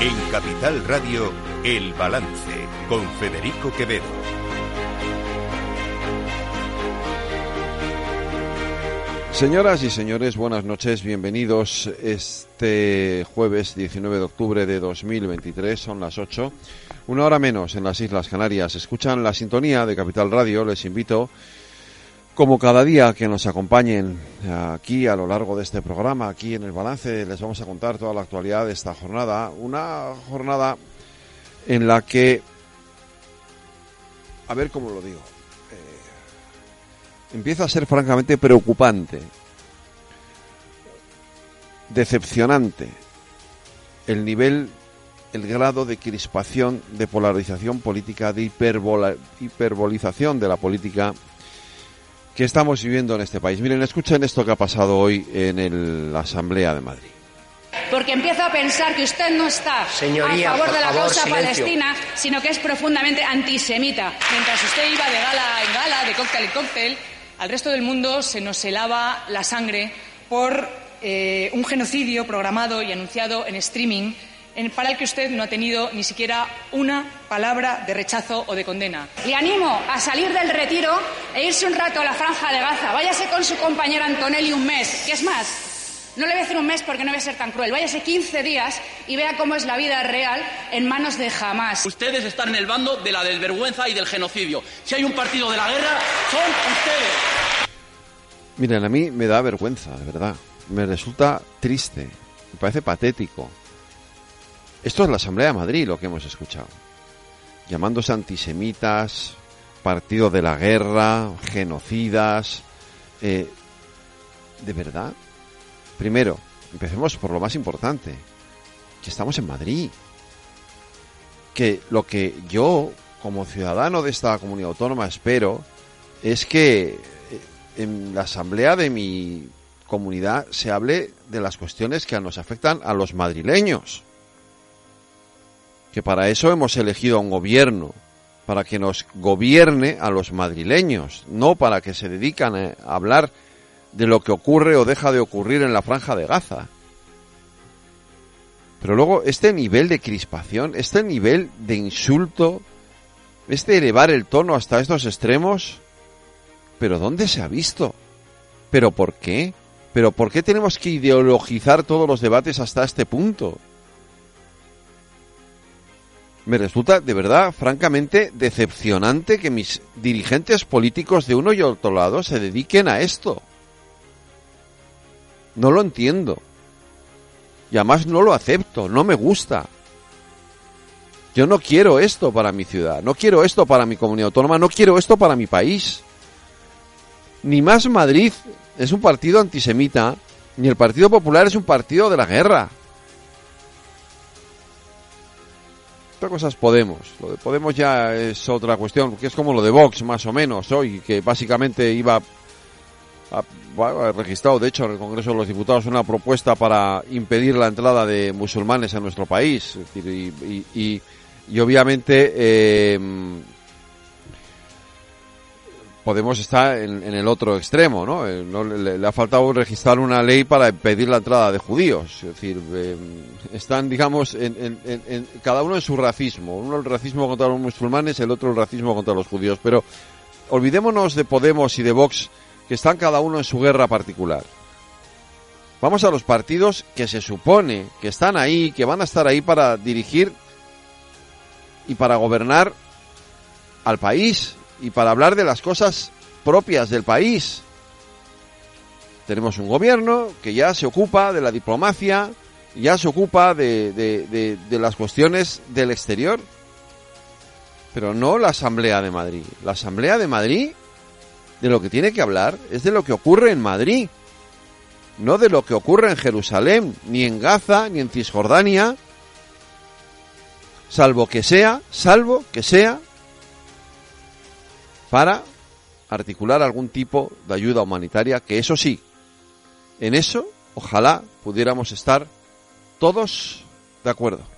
En Capital Radio, El Balance, con Federico Quevedo. Señoras y señores, buenas noches, bienvenidos este jueves 19 de octubre de 2023, son las 8, una hora menos en las Islas Canarias. Escuchan la sintonía de Capital Radio, les invito, como cada día, que nos acompañen aquí a lo largo de este programa, aquí en el balance, les vamos a contar toda la actualidad de esta jornada, una jornada en la que, a ver cómo lo digo, empieza a ser francamente preocupante, decepcionante el nivel, el grado de crispación, de polarización política, de hiperbolización de la política que estamos viviendo en este país. Miren, escuchen esto que ha pasado hoy en la Asamblea de Madrid porque empiezo a pensar que usted no está a favor de la causa palestina, sino que es profundamente antisemita. Mientras usted iba de gala en gala, de cóctel en cóctel, al resto del mundo se nos helaba la sangre por eh, un genocidio programado y anunciado en streaming para el que usted no ha tenido ni siquiera una palabra de rechazo o de condena. Le animo a salir del retiro e irse un rato a la franja de Gaza. Váyase con su compañera Antonelli un mes. ¿Qué es más? No le voy a decir un mes porque no voy a ser tan cruel. Váyase 15 días y vea cómo es la vida real en manos de Hamas. Ustedes están en el bando de la desvergüenza y del genocidio. Si hay un partido de la guerra, son ustedes. Miren, a mí me da vergüenza, de verdad. Me resulta triste. Me parece patético. Esto es la Asamblea de Madrid, lo que hemos escuchado. Llamándose antisemitas, partido de la guerra, genocidas. Eh, ¿De verdad? Primero, empecemos por lo más importante, que estamos en Madrid. Que lo que yo, como ciudadano de esta comunidad autónoma, espero es que eh, en la asamblea de mi comunidad se hable de las cuestiones que nos afectan a los madrileños. Que para eso hemos elegido a un gobierno, para que nos gobierne a los madrileños, no para que se dedican a hablar de lo que ocurre o deja de ocurrir en la franja de Gaza. Pero luego este nivel de crispación, este nivel de insulto, este elevar el tono hasta estos extremos, ¿pero dónde se ha visto? ¿Pero por qué? ¿Pero por qué tenemos que ideologizar todos los debates hasta este punto? Me resulta de verdad, francamente, decepcionante que mis dirigentes políticos de uno y otro lado se dediquen a esto. No lo entiendo. Y además no lo acepto, no me gusta. Yo no quiero esto para mi ciudad, no quiero esto para mi comunidad autónoma, no quiero esto para mi país. Ni más Madrid es un partido antisemita, ni el Partido Popular es un partido de la guerra. Otra cosa es Podemos. Lo de Podemos ya es otra cuestión, que es como lo de Vox, más o menos, hoy, que básicamente iba ha, registrado, de hecho, en el Congreso de los Diputados una propuesta para impedir la entrada de musulmanes en nuestro país. y, obviamente eh, Podemos estar en, el otro extremo, ¿no? Eh, le, ha faltado registrar una ley para impedir la entrada de judíos. Es decir, eh, están, digamos, en, cada uno en su racismo. Uno el racismo contra los musulmanes, el otro el racismo contra los judíos. Pero olvidémonos de Podemos y de Vox que están cada uno en su guerra particular. Vamos a los partidos que se supone que están ahí, que van a estar ahí para dirigir y para gobernar al país y para hablar de las cosas propias del país. Tenemos un gobierno que ya se ocupa de la diplomacia, ya se ocupa de, de, las cuestiones del exterior, pero no la Asamblea de Madrid. La Asamblea de Madrid de lo que tiene que hablar es de lo que ocurre en Madrid, no de lo que ocurre en Jerusalén, ni en Gaza, ni en Cisjordania, salvo que sea, salvo que sea para articular algún tipo de ayuda humanitaria, que eso sí, en eso ojalá pudiéramos estar todos de acuerdo.